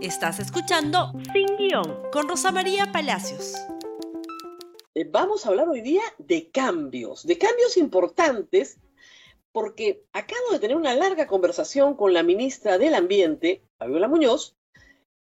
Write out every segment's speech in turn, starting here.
Estás escuchando Sin Guión con Rosa María Palacios. Eh, vamos a hablar hoy día de cambios, de cambios importantes, porque acabo de tener una larga conversación con la ministra del Ambiente, Fabiola Muñoz,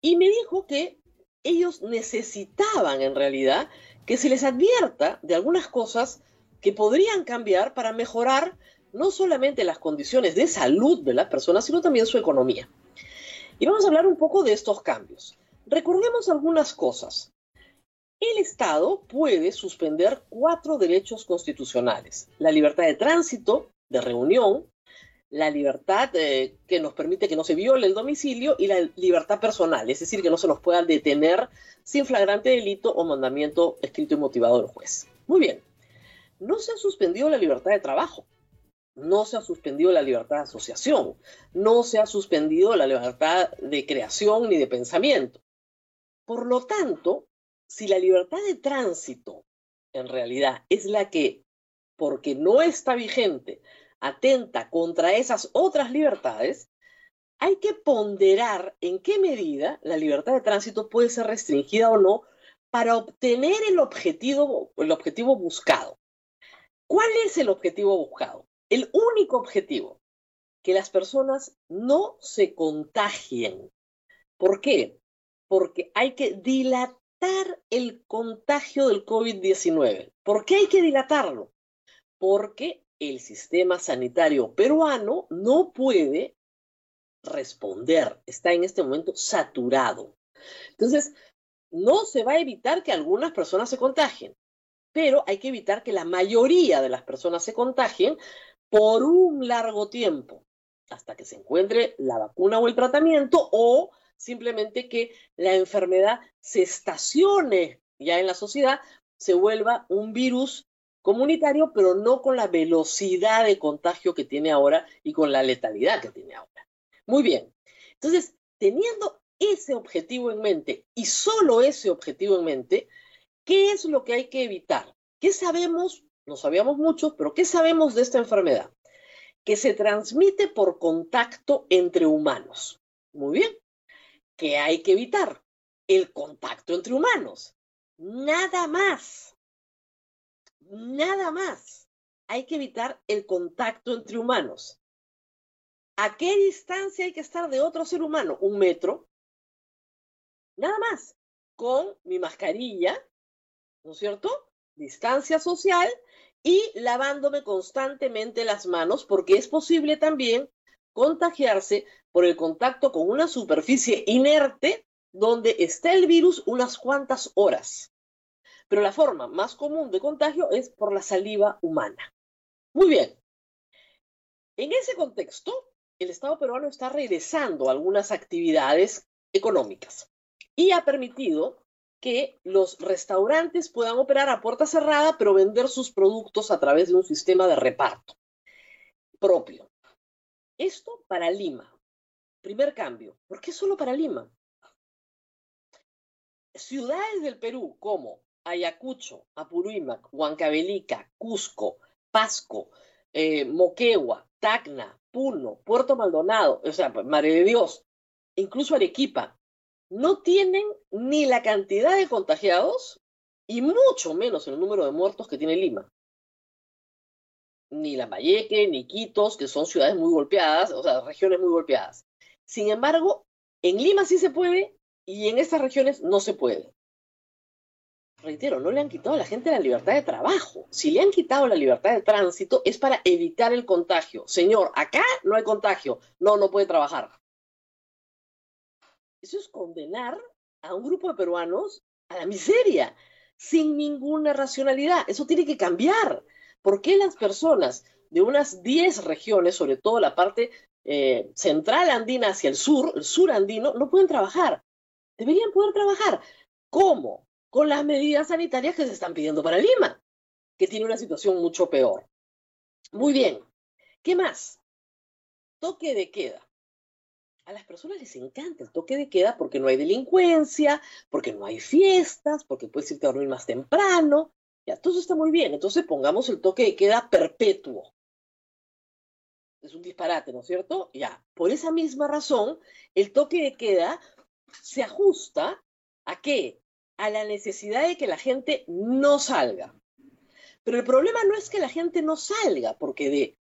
y me dijo que ellos necesitaban en realidad que se les advierta de algunas cosas que podrían cambiar para mejorar no solamente las condiciones de salud de las personas, sino también su economía. Y vamos a hablar un poco de estos cambios. Recordemos algunas cosas. El Estado puede suspender cuatro derechos constitucionales. La libertad de tránsito, de reunión, la libertad eh, que nos permite que no se viole el domicilio y la libertad personal, es decir, que no se nos pueda detener sin flagrante delito o mandamiento escrito y motivado del juez. Muy bien, no se ha suspendido la libertad de trabajo no se ha suspendido la libertad de asociación, no se ha suspendido la libertad de creación ni de pensamiento. Por lo tanto, si la libertad de tránsito en realidad es la que, porque no está vigente, atenta contra esas otras libertades, hay que ponderar en qué medida la libertad de tránsito puede ser restringida o no para obtener el objetivo, el objetivo buscado. ¿Cuál es el objetivo buscado? El único objetivo, que las personas no se contagien. ¿Por qué? Porque hay que dilatar el contagio del COVID-19. ¿Por qué hay que dilatarlo? Porque el sistema sanitario peruano no puede responder, está en este momento saturado. Entonces, no se va a evitar que algunas personas se contagien, pero hay que evitar que la mayoría de las personas se contagien por un largo tiempo, hasta que se encuentre la vacuna o el tratamiento, o simplemente que la enfermedad se estacione ya en la sociedad, se vuelva un virus comunitario, pero no con la velocidad de contagio que tiene ahora y con la letalidad que tiene ahora. Muy bien. Entonces, teniendo ese objetivo en mente y solo ese objetivo en mente, ¿qué es lo que hay que evitar? ¿Qué sabemos no sabíamos mucho, pero ¿qué sabemos de esta enfermedad? Que se transmite por contacto entre humanos. Muy bien. ¿Qué hay que evitar? El contacto entre humanos. Nada más. Nada más. Hay que evitar el contacto entre humanos. ¿A qué distancia hay que estar de otro ser humano? Un metro. Nada más. Con mi mascarilla, ¿no es cierto? Distancia social y lavándome constantemente las manos porque es posible también contagiarse por el contacto con una superficie inerte donde está el virus unas cuantas horas. Pero la forma más común de contagio es por la saliva humana. Muy bien. En ese contexto, el Estado peruano está regresando a algunas actividades económicas y ha permitido que los restaurantes puedan operar a puerta cerrada, pero vender sus productos a través de un sistema de reparto propio. Esto para Lima. Primer cambio. ¿Por qué solo para Lima? Ciudades del Perú como Ayacucho, Apurímac, Huancavelica, Cusco, Pasco, eh, Moquegua, Tacna, Puno, Puerto Maldonado, o sea, Madre de Dios, incluso Arequipa, no tienen ni la cantidad de contagiados y mucho menos el número de muertos que tiene Lima. Ni Lambayeque, ni Quitos, que son ciudades muy golpeadas, o sea, regiones muy golpeadas. Sin embargo, en Lima sí se puede y en estas regiones no se puede. Reitero, no le han quitado a la gente la libertad de trabajo. Si le han quitado la libertad de tránsito es para evitar el contagio. Señor, acá no hay contagio. No, no puede trabajar. Eso es condenar a un grupo de peruanos a la miseria, sin ninguna racionalidad. Eso tiene que cambiar. ¿Por qué las personas de unas 10 regiones, sobre todo la parte eh, central andina hacia el sur, el sur andino, no pueden trabajar? Deberían poder trabajar. ¿Cómo? Con las medidas sanitarias que se están pidiendo para Lima, que tiene una situación mucho peor. Muy bien. ¿Qué más? Toque de queda a las personas les encanta el toque de queda porque no hay delincuencia, porque no hay fiestas, porque puedes irte a dormir más temprano. Ya, todo eso está muy bien. Entonces pongamos el toque de queda perpetuo. Es un disparate, ¿no es cierto? Ya, por esa misma razón, el toque de queda se ajusta a qué? A la necesidad de que la gente no salga. Pero el problema no es que la gente no salga, porque de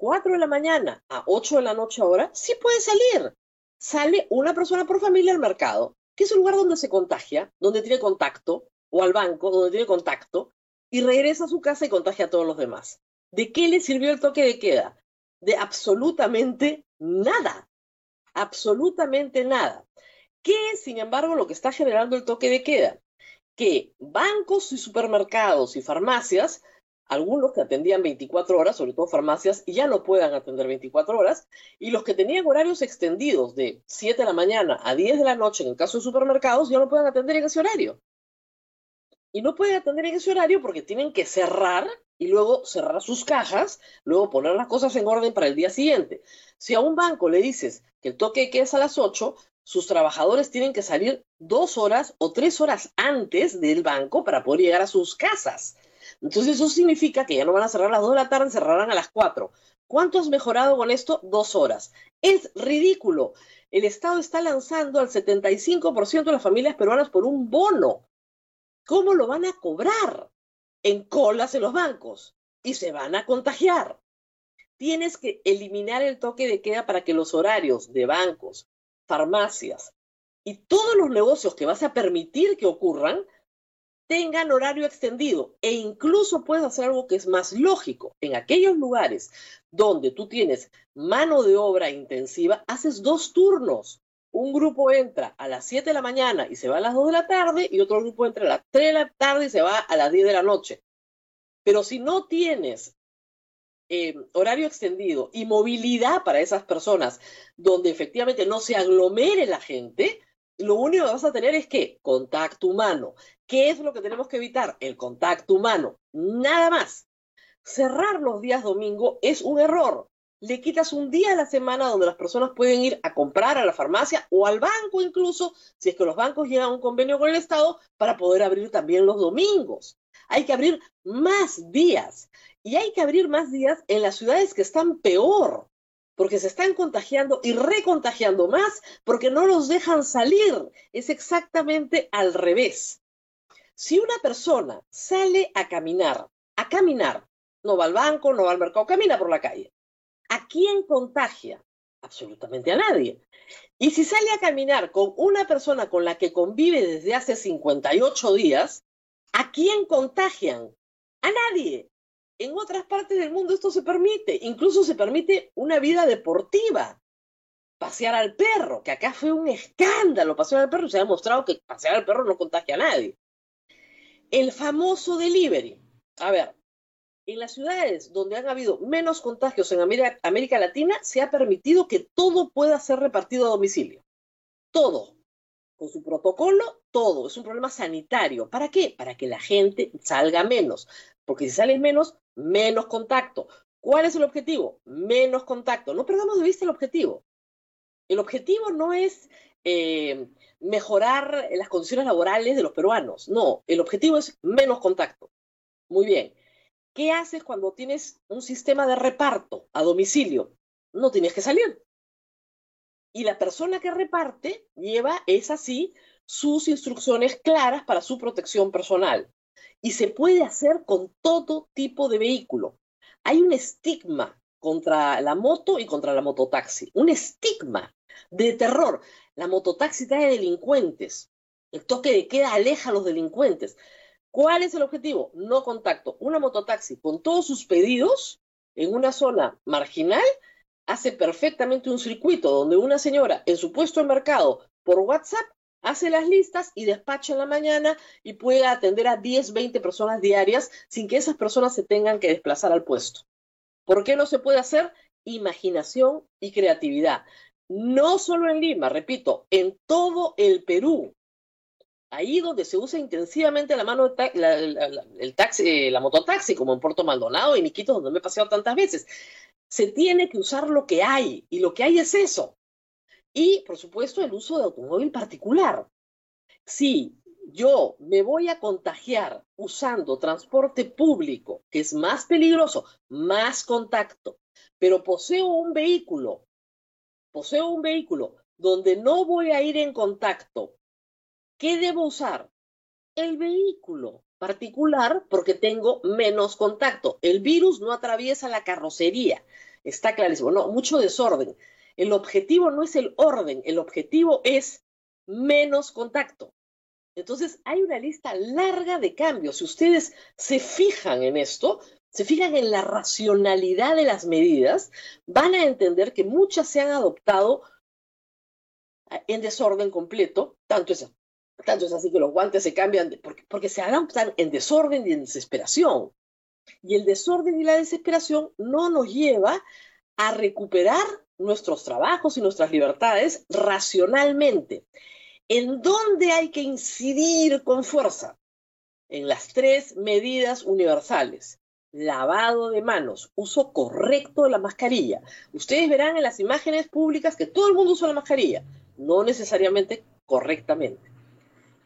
4 de la mañana a 8 de la noche ahora sí puede salir. Sale una persona por familia al mercado, que es el lugar donde se contagia, donde tiene contacto, o al banco, donde tiene contacto, y regresa a su casa y contagia a todos los demás. ¿De qué le sirvió el toque de queda? De absolutamente nada. Absolutamente nada. ¿Qué es, sin embargo, lo que está generando el toque de queda? Que bancos y supermercados y farmacias, algunos que atendían 24 horas, sobre todo farmacias, ya no puedan atender 24 horas, y los que tenían horarios extendidos de 7 de la mañana a 10 de la noche, en el caso de supermercados, ya no pueden atender en ese horario y no pueden atender en ese horario porque tienen que cerrar y luego cerrar sus cajas, luego poner las cosas en orden para el día siguiente. Si a un banco le dices que el toque queda a las 8, sus trabajadores tienen que salir dos horas o tres horas antes del banco para poder llegar a sus casas. Entonces eso significa que ya no van a cerrar a las 2 de la tarde, cerrarán a las 4. ¿Cuánto has mejorado con esto? Dos horas. Es ridículo. El Estado está lanzando al 75% de las familias peruanas por un bono ¿Cómo lo van a cobrar? En colas en los bancos y se van a contagiar. Tienes que eliminar el toque de queda para que los horarios de bancos, farmacias y todos los negocios que vas a permitir que ocurran tengan horario extendido e incluso puedes hacer algo que es más lógico. En aquellos lugares donde tú tienes mano de obra intensiva, haces dos turnos un grupo entra a las 7 de la mañana y se va a las 2 de la tarde y otro grupo entra a las 3 de la tarde y se va a las 10 de la noche. Pero si no tienes eh, horario extendido y movilidad para esas personas donde efectivamente no se aglomere la gente, lo único que vas a tener es que contacto humano. ¿Qué es lo que tenemos que evitar? El contacto humano. Nada más. Cerrar los días domingo es un error le quitas un día a la semana donde las personas pueden ir a comprar a la farmacia o al banco incluso, si es que los bancos llegan a un convenio con el Estado, para poder abrir también los domingos. Hay que abrir más días y hay que abrir más días en las ciudades que están peor, porque se están contagiando y recontagiando más porque no los dejan salir. Es exactamente al revés. Si una persona sale a caminar, a caminar, no va al banco, no va al mercado, camina por la calle ¿A quién contagia? Absolutamente a nadie. Y si sale a caminar con una persona con la que convive desde hace 58 días, ¿a quién contagian? A nadie. En otras partes del mundo esto se permite, incluso se permite una vida deportiva. Pasear al perro, que acá fue un escándalo, pasear al perro, se ha demostrado que pasear al perro no contagia a nadie. El famoso delivery. A ver, en las ciudades donde han habido menos contagios en América, Latina, se ha permitido que todo pueda ser repartido a domicilio. Todo. Con su protocolo, todo. Es un problema sanitario. ¿Para qué? Para que la gente salga menos. Porque si sales menos, menos contacto. ¿Cuál es el objetivo? Menos contacto. No perdamos de vista el objetivo. El objetivo no es eh, mejorar las condiciones laborales de los peruanos. No, el objetivo es menos contacto. Muy bien. ¿Qué haces cuando tienes un sistema de reparto a domicilio? No tienes que salir. Y la persona que reparte lleva, es así, sus instrucciones claras para su protección personal. Y se puede hacer con todo tipo de vehículo. Hay un estigma contra la moto y contra la mototaxi. Un estigma de terror. La mototaxi trae delincuentes. El toque de queda aleja a los delincuentes. ¿Cuál es el objetivo? No contacto. Una mototaxi con todos sus pedidos en una zona marginal hace perfectamente un circuito donde una señora en su puesto de mercado por WhatsApp hace las listas y despacha en la mañana y puede atender a 10, 20 personas diarias sin que esas personas se tengan que desplazar al puesto. ¿Por qué no se puede hacer? Imaginación y creatividad. No solo en Lima, repito, en todo el Perú ahí donde se usa intensivamente la mano la, el taxi, eh, mototaxi, como en Puerto Maldonado y Niquitos, donde me he paseado tantas veces. Se tiene que usar lo que hay, y lo que hay es eso. Y, por supuesto, el uso de automóvil particular. Si yo me voy a contagiar usando transporte público, que es más peligroso, más contacto, pero poseo un vehículo, poseo un vehículo donde no voy a ir en contacto, ¿qué debo usar? El vehículo particular porque tengo menos contacto. El virus no atraviesa la carrocería. Está clarísimo. No, mucho desorden. El objetivo no es el orden, el objetivo es menos contacto. Entonces, hay una lista larga de cambios. Si ustedes se fijan en esto, se fijan en la racionalidad de las medidas, van a entender que muchas se han adoptado en desorden completo, tanto es, tanto es así que los guantes se cambian porque, se adaptan en desorden y en desesperación. Y el desorden y la desesperación no nos lleva a recuperar nuestros trabajos y nuestras libertades racionalmente. ¿En dónde hay que incidir con fuerza? En las tres medidas universales. Lavado de manos, uso correcto de la mascarilla. Ustedes verán en las imágenes públicas que todo el mundo usa la mascarilla, no necesariamente correctamente.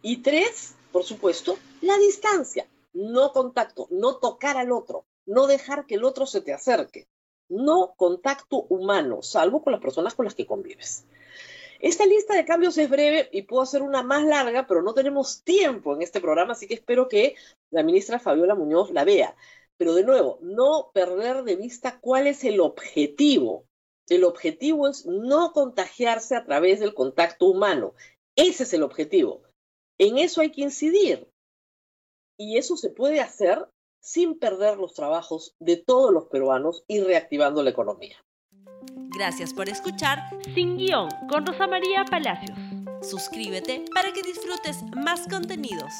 Y tres, por supuesto, la distancia, no contacto, no tocar al otro, no dejar que el otro se te acerque, no contacto humano, salvo con las personas con las que convives. Esta lista de cambios es breve y puedo hacer una más larga, pero no tenemos tiempo en este programa, así que espero que la ministra Fabiola Muñoz la vea. Pero de nuevo, no perder de vista cuál es el objetivo. El objetivo es no contagiarse a través del contacto humano. Ese es el objetivo. En eso hay que incidir. Y eso se puede hacer sin perder los trabajos de todos los peruanos y reactivando la economía. Gracias por escuchar Sin Guión con Rosa María Palacios. Suscríbete para que disfrutes más contenidos.